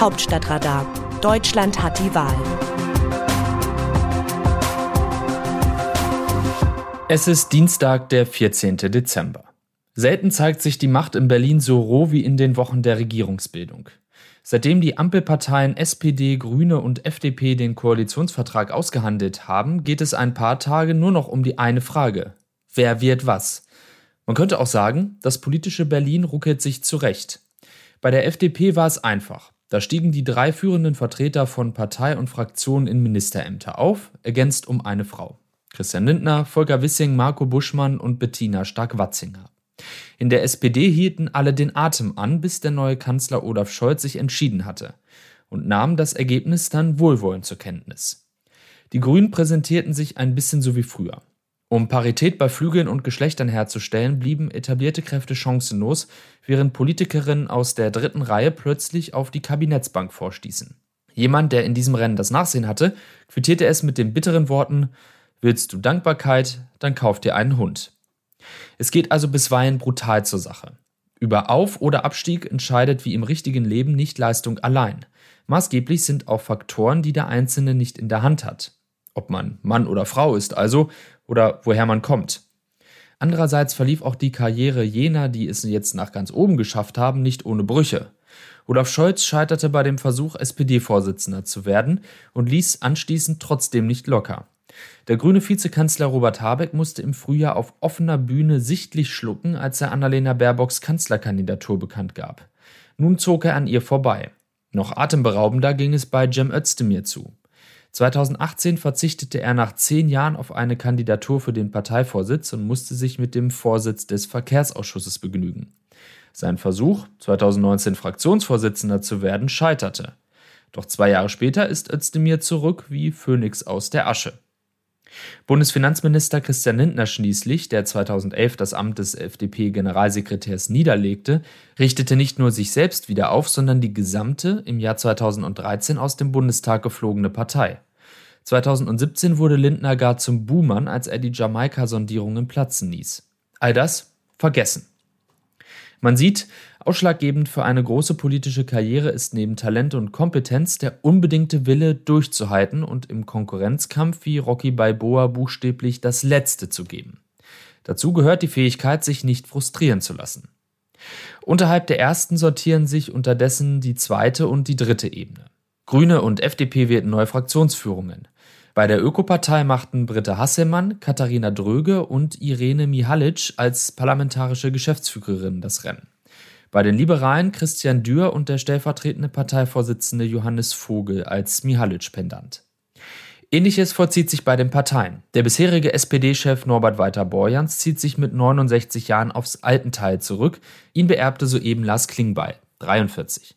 Hauptstadtradar. Deutschland hat die Wahl. Es ist Dienstag, der 14. Dezember. Selten zeigt sich die Macht in Berlin so roh wie in den Wochen der Regierungsbildung. Seitdem die Ampelparteien SPD, Grüne und FDP den Koalitionsvertrag ausgehandelt haben, geht es ein paar Tage nur noch um die eine Frage. Wer wird was? Man könnte auch sagen, das politische Berlin ruckelt sich zurecht. Bei der FDP war es einfach. Da stiegen die drei führenden Vertreter von Partei und Fraktion in Ministerämter auf, ergänzt um eine Frau. Christian Lindner, Volker Wissing, Marco Buschmann und Bettina Stark-Watzinger. In der SPD hielten alle den Atem an, bis der neue Kanzler Olaf Scholz sich entschieden hatte und nahmen das Ergebnis dann wohlwollend zur Kenntnis. Die Grünen präsentierten sich ein bisschen so wie früher. Um Parität bei Flügeln und Geschlechtern herzustellen, blieben etablierte Kräfte chancenlos, während Politikerinnen aus der dritten Reihe plötzlich auf die Kabinettsbank vorstießen. Jemand, der in diesem Rennen das Nachsehen hatte, quittierte es mit den bitteren Worten Willst du Dankbarkeit, dann kauf dir einen Hund. Es geht also bisweilen brutal zur Sache. Über Auf- oder Abstieg entscheidet wie im richtigen Leben nicht Leistung allein. Maßgeblich sind auch Faktoren, die der Einzelne nicht in der Hand hat. Ob man Mann oder Frau ist also oder woher man kommt. Andererseits verlief auch die Karriere jener, die es jetzt nach ganz oben geschafft haben, nicht ohne Brüche. Olaf Scholz scheiterte bei dem Versuch, SPD-Vorsitzender zu werden und ließ anschließend trotzdem nicht locker. Der grüne Vizekanzler Robert Habeck musste im Frühjahr auf offener Bühne sichtlich schlucken, als er Annalena Baerbocks Kanzlerkandidatur bekannt gab. Nun zog er an ihr vorbei. Noch atemberaubender ging es bei Cem Özdemir zu. 2018 verzichtete er nach zehn Jahren auf eine Kandidatur für den Parteivorsitz und musste sich mit dem Vorsitz des Verkehrsausschusses begnügen. Sein Versuch, 2019 Fraktionsvorsitzender zu werden, scheiterte. Doch zwei Jahre später ist Özdemir zurück wie Phönix aus der Asche. Bundesfinanzminister Christian Lindner schließlich, der 2011 das Amt des FDP-Generalsekretärs niederlegte, richtete nicht nur sich selbst wieder auf, sondern die gesamte im Jahr 2013 aus dem Bundestag geflogene Partei. 2017 wurde Lindner gar zum Buhmann, als er die Jamaika-Sondierungen platzen ließ. All das vergessen. Man sieht, ausschlaggebend für eine große politische Karriere ist neben Talent und Kompetenz der unbedingte Wille, durchzuhalten und im Konkurrenzkampf wie Rocky Balboa buchstäblich das Letzte zu geben. Dazu gehört die Fähigkeit, sich nicht frustrieren zu lassen. Unterhalb der ersten sortieren sich unterdessen die zweite und die dritte Ebene. Grüne und FDP wählten neue Fraktionsführungen. Bei der Ökopartei machten Britta Hasselmann, Katharina Dröge und Irene Mihalic als parlamentarische Geschäftsführerin das Rennen. Bei den Liberalen Christian Dürr und der stellvertretende Parteivorsitzende Johannes Vogel als Mihalic-Pendant. Ähnliches vollzieht sich bei den Parteien. Der bisherige SPD-Chef Norbert Walter-Borjans zieht sich mit 69 Jahren aufs Altenteil zurück. Ihn beerbte soeben Lars Klingbeil, 43.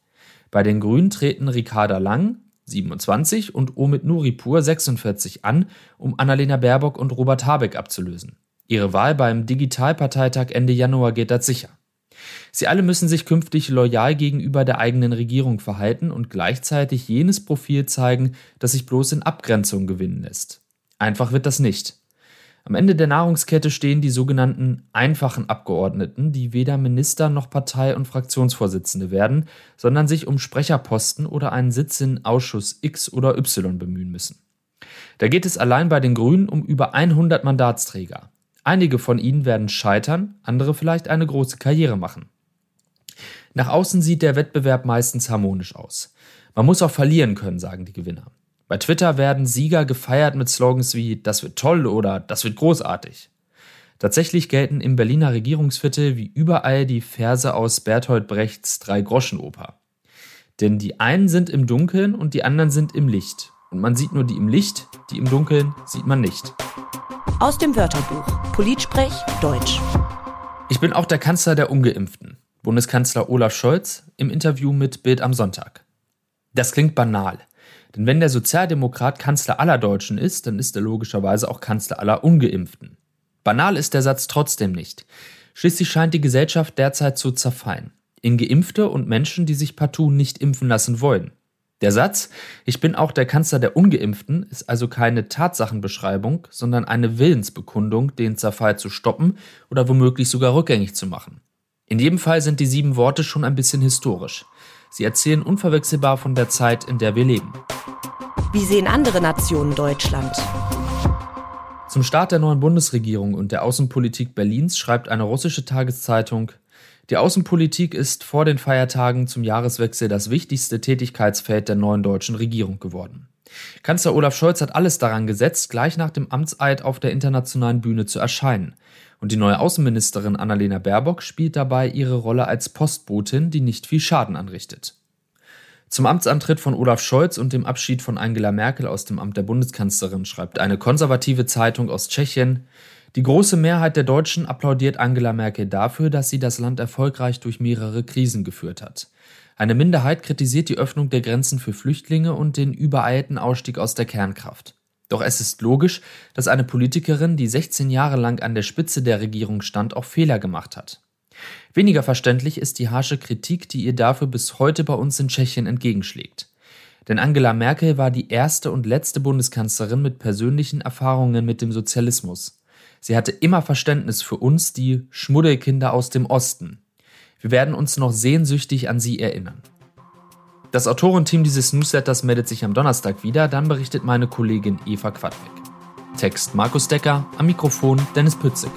Bei den Grünen treten Ricarda Lang, 27 und Omid Nuripur 46 an, um Annalena Baerbock und Robert Habeck abzulösen. Ihre Wahl beim Digitalparteitag Ende Januar geht das sicher. Sie alle müssen sich künftig loyal gegenüber der eigenen Regierung verhalten und gleichzeitig jenes Profil zeigen, das sich bloß in Abgrenzung gewinnen lässt. Einfach wird das nicht. Am Ende der Nahrungskette stehen die sogenannten einfachen Abgeordneten, die weder Minister noch Partei- und Fraktionsvorsitzende werden, sondern sich um Sprecherposten oder einen Sitz in Ausschuss X oder Y bemühen müssen. Da geht es allein bei den Grünen um über 100 Mandatsträger. Einige von ihnen werden scheitern, andere vielleicht eine große Karriere machen. Nach außen sieht der Wettbewerb meistens harmonisch aus. Man muss auch verlieren können, sagen die Gewinner. Bei Twitter werden Sieger gefeiert mit Slogans wie Das wird toll oder Das wird großartig. Tatsächlich gelten im Berliner Regierungsviertel wie überall die Verse aus Bertolt Brechts Drei-Groschen-Oper. Denn die einen sind im Dunkeln und die anderen sind im Licht. Und man sieht nur die im Licht, die im Dunkeln sieht man nicht. Aus dem Wörterbuch Politsprech Deutsch. Ich bin auch der Kanzler der Ungeimpften. Bundeskanzler Olaf Scholz im Interview mit Bild am Sonntag. Das klingt banal. Denn wenn der Sozialdemokrat Kanzler aller Deutschen ist, dann ist er logischerweise auch Kanzler aller Ungeimpften. Banal ist der Satz trotzdem nicht. Schließlich scheint die Gesellschaft derzeit zu zerfallen. In Geimpfte und Menschen, die sich partout nicht impfen lassen wollen. Der Satz, ich bin auch der Kanzler der Ungeimpften, ist also keine Tatsachenbeschreibung, sondern eine Willensbekundung, den Zerfall zu stoppen oder womöglich sogar rückgängig zu machen. In jedem Fall sind die sieben Worte schon ein bisschen historisch. Sie erzählen unverwechselbar von der Zeit, in der wir leben. Wie sehen andere Nationen Deutschland? Zum Start der neuen Bundesregierung und der Außenpolitik Berlins schreibt eine russische Tageszeitung, die Außenpolitik ist vor den Feiertagen zum Jahreswechsel das wichtigste Tätigkeitsfeld der neuen deutschen Regierung geworden. Kanzler Olaf Scholz hat alles daran gesetzt, gleich nach dem Amtseid auf der internationalen Bühne zu erscheinen. Und die neue Außenministerin Annalena Baerbock spielt dabei ihre Rolle als Postbotin, die nicht viel Schaden anrichtet. Zum Amtsantritt von Olaf Scholz und dem Abschied von Angela Merkel aus dem Amt der Bundeskanzlerin schreibt eine konservative Zeitung aus Tschechien, die große Mehrheit der Deutschen applaudiert Angela Merkel dafür, dass sie das Land erfolgreich durch mehrere Krisen geführt hat. Eine Minderheit kritisiert die Öffnung der Grenzen für Flüchtlinge und den übereilten Ausstieg aus der Kernkraft. Doch es ist logisch, dass eine Politikerin, die 16 Jahre lang an der Spitze der Regierung stand, auch Fehler gemacht hat. Weniger verständlich ist die harsche Kritik, die ihr dafür bis heute bei uns in Tschechien entgegenschlägt. Denn Angela Merkel war die erste und letzte Bundeskanzlerin mit persönlichen Erfahrungen mit dem Sozialismus. Sie hatte immer Verständnis für uns, die Schmuddelkinder aus dem Osten. Wir werden uns noch sehnsüchtig an sie erinnern. Das Autorenteam dieses Newsletters meldet sich am Donnerstag wieder, dann berichtet meine Kollegin Eva Quadbeck. Text Markus Decker, am Mikrofon Dennis Pützig.